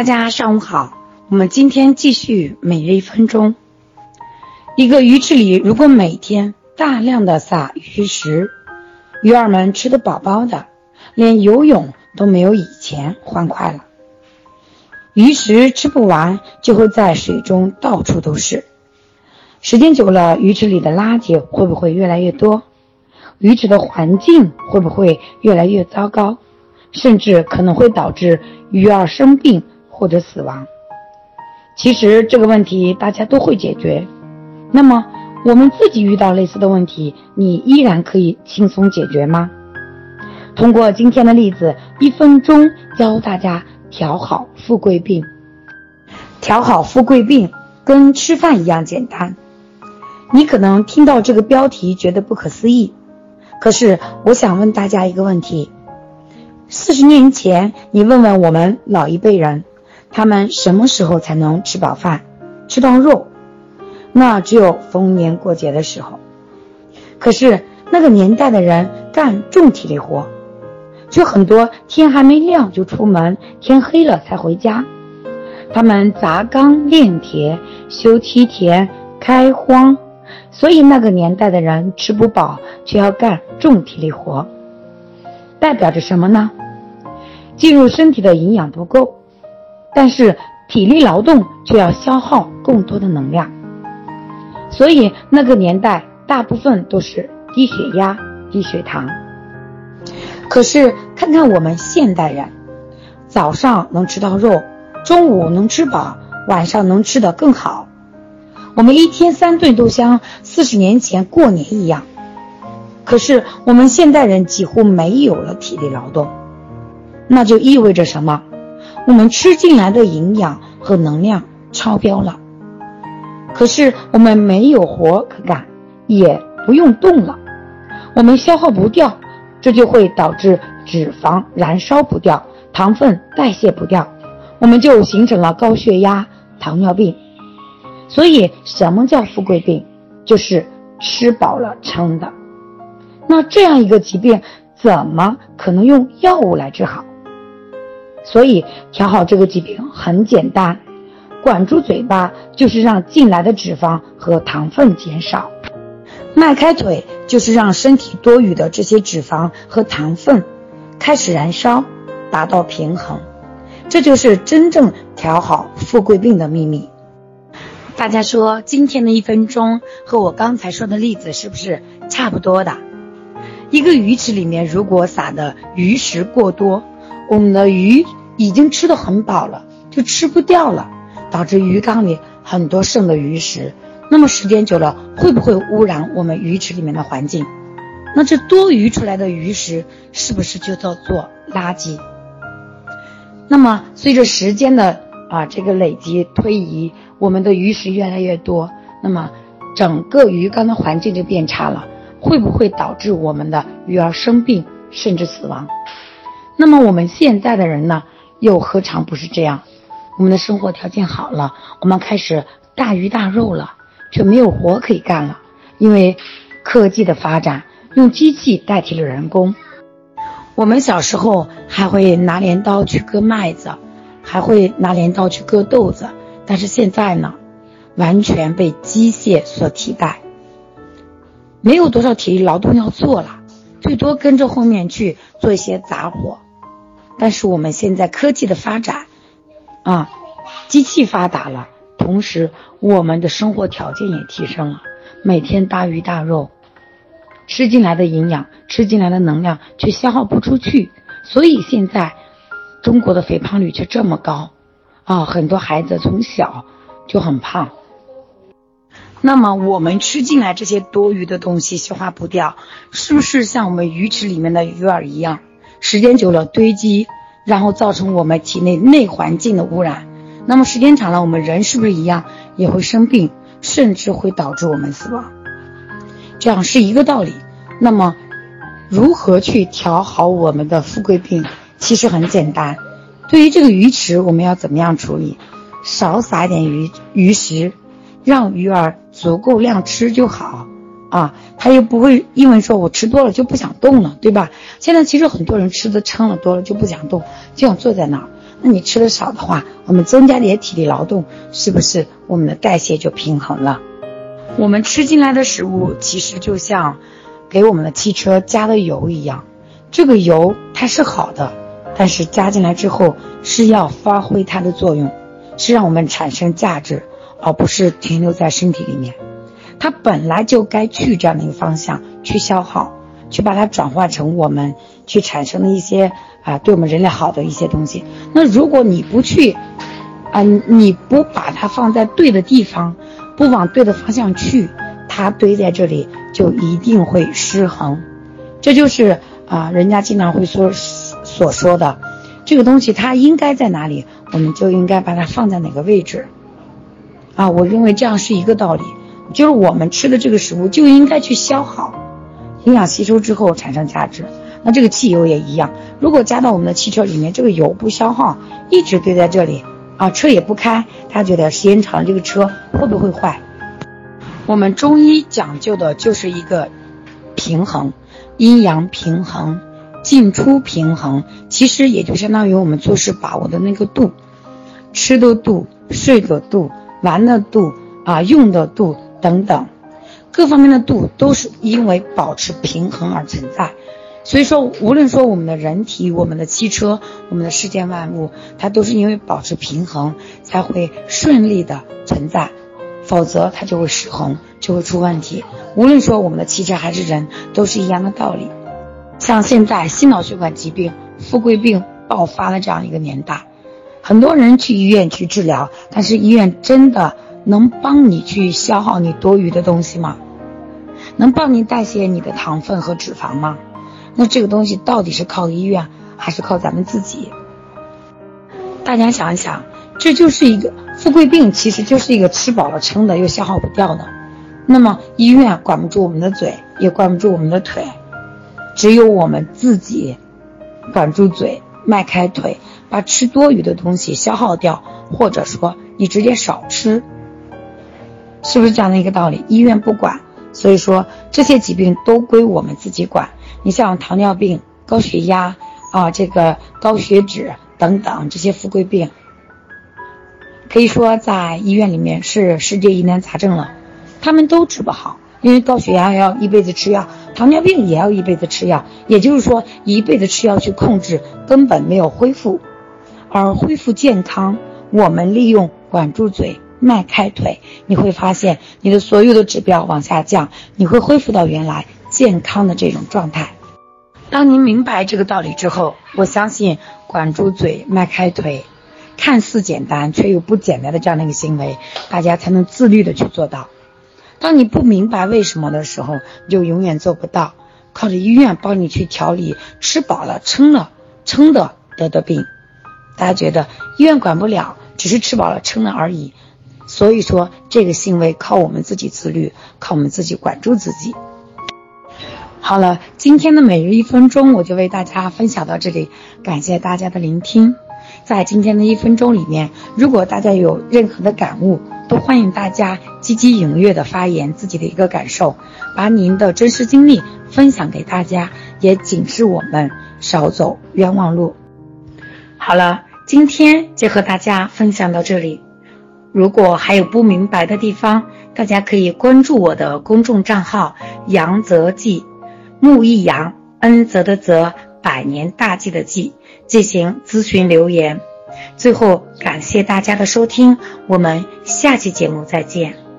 大家上午好，我们今天继续每日一分钟。一个鱼池里，如果每天大量的撒鱼食，鱼儿们吃得饱饱的，连游泳都没有以前欢快了。鱼食吃不完，就会在水中到处都是。时间久了，鱼池里的垃圾会不会越来越多？鱼池的环境会不会越来越糟糕？甚至可能会导致鱼儿生病或者死亡。其实这个问题大家都会解决。那么我们自己遇到类似的问题，你依然可以轻松解决吗？通过今天的例子，一分钟教大家调好富贵病。调好富贵病跟吃饭一样简单。你可能听到这个标题觉得不可思议，可是我想问大家一个问题。四十年前，你问问我们老一辈人，他们什么时候才能吃饱饭、吃到肉？那只有逢年过节的时候。可是那个年代的人干重体力活，就很多天还没亮就出门，天黑了才回家。他们砸缸炼铁、修梯田、开荒，所以那个年代的人吃不饱，却要干重体力活，代表着什么呢？进入身体的营养不够，但是体力劳动却要消耗更多的能量，所以那个年代大部分都是低血压、低血糖。可是看看我们现代人，早上能吃到肉，中午能吃饱，晚上能吃得更好。我们一天三顿都像四十年前过年一样。可是我们现代人几乎没有了体力劳动。那就意味着什么？我们吃进来的营养和能量超标了，可是我们没有活可干，也不用动了，我们消耗不掉，这就会导致脂肪燃烧不掉，糖分代谢不掉，我们就形成了高血压、糖尿病。所以，什么叫富贵病？就是吃饱了撑的。那这样一个疾病，怎么可能用药物来治好？所以调好这个疾病很简单，管住嘴巴就是让进来的脂肪和糖分减少，迈开腿就是让身体多余的这些脂肪和糖分开始燃烧，达到平衡。这就是真正调好富贵病的秘密。大家说今天的一分钟和我刚才说的例子是不是差不多的？一个鱼池里面如果撒的鱼食过多，我们的鱼。已经吃的很饱了，就吃不掉了，导致鱼缸里很多剩的鱼食。那么时间久了，会不会污染我们鱼池里面的环境？那这多余出来的鱼食是不是就叫做垃圾？那么随着时间的啊这个累积推移，我们的鱼食越来越多，那么整个鱼缸的环境就变差了，会不会导致我们的鱼儿生病甚至死亡？那么我们现在的人呢？又何尝不是这样？我们的生活条件好了，我们开始大鱼大肉了，却没有活可以干了。因为科技的发展，用机器代替了人工。我们小时候还会拿镰刀去割麦子，还会拿镰刀去割豆子，但是现在呢，完全被机械所替代，没有多少体力劳动要做了，最多跟着后面去做一些杂活。但是我们现在科技的发展，啊，机器发达了，同时我们的生活条件也提升了，每天大鱼大肉，吃进来的营养，吃进来的能量却消耗不出去，所以现在中国的肥胖率却这么高，啊，很多孩子从小就很胖。那么我们吃进来这些多余的东西消化不掉，是不是像我们鱼池里面的鱼儿一样？时间久了堆积，然后造成我们体内内环境的污染。那么时间长了，我们人是不是一样也会生病，甚至会导致我们死亡？这样是一个道理。那么，如何去调好我们的富贵病？其实很简单。对于这个鱼池，我们要怎么样处理？少撒点鱼鱼食，让鱼儿足够量吃就好。啊，他又不会因为说我吃多了就不想动了，对吧？现在其实很多人吃的撑了多了就不想动，就想坐在那儿。那你吃的少的话，我们增加点体力劳动，是不是我们的代谢就平衡了？我们吃进来的食物其实就像给我们的汽车加的油一样，这个油它是好的，但是加进来之后是要发挥它的作用，是让我们产生价值，而不是停留在身体里面。它本来就该去这样的一个方向去消耗，去把它转化成我们去产生的一些啊对我们人类好的一些东西。那如果你不去啊，你不把它放在对的地方。不往对的方向去，它堆在这里就一定会失衡。这就是啊，人家经常会说所说的，这个东西它应该在哪里，我们就应该把它放在哪个位置。啊，我认为这样是一个道理，就是我们吃的这个食物就应该去消耗，营养吸收之后产生价值。那这个汽油也一样，如果加到我们的汽车里面，这个油不消耗，一直堆在这里。啊，车也不开，他觉得时间长这个车会不会坏？我们中医讲究的就是一个平衡，阴阳平衡，进出平衡，其实也就相当于我们做事把握的那个度，吃的度、睡的度、玩的度啊、用的度等等，各方面的度都是因为保持平衡而存在。所以说，无论说我们的人体、我们的汽车、我们的世间万物，它都是因为保持平衡才会顺利的存在，否则它就会失衡，就会出问题。无论说我们的汽车还是人，都是一样的道理。像现在心脑血管疾病、富贵病爆发的这样一个年代，很多人去医院去治疗，但是医院真的能帮你去消耗你多余的东西吗？能帮你代谢你的糖分和脂肪吗？那这个东西到底是靠医院还是靠咱们自己？大家想一想，这就是一个富贵病，其实就是一个吃饱了撑的又消耗不掉的。那么医院管不住我们的嘴，也管不住我们的腿，只有我们自己管住嘴，迈开腿，把吃多余的东西消耗掉，或者说你直接少吃，是不是这样的一个道理？医院不管，所以说这些疾病都归我们自己管。你像糖尿病、高血压啊，这个高血脂等等这些富贵病，可以说在医院里面是世界疑难杂症了，他们都治不好，因为高血压要一辈子吃药，糖尿病也要一辈子吃药，也就是说一辈子吃药去控制，根本没有恢复。而恢复健康，我们利用管住嘴、迈开腿，你会发现你的所有的指标往下降，你会恢复到原来。健康的这种状态。当您明白这个道理之后，我相信管住嘴、迈开腿，看似简单却又不简单的这样的一个行为，大家才能自律的去做到。当你不明白为什么的时候，你就永远做不到。靠着医院帮你去调理，吃饱了撑了撑的得的病，大家觉得医院管不了，只是吃饱了撑了而已。所以说，这个行为靠我们自己自律，靠我们自己管住自己。好了，今天的每日一分钟我就为大家分享到这里，感谢大家的聆听。在今天的一分钟里面，如果大家有任何的感悟，都欢迎大家积极踊跃的发言自己的一个感受，把您的真实经历分享给大家，也警示我们少走冤枉路。好了，今天就和大家分享到这里。如果还有不明白的地方，大家可以关注我的公众账号“杨泽记”。木易阳，恩泽的泽，百年大计的计，进行咨询留言。最后，感谢大家的收听，我们下期节目再见。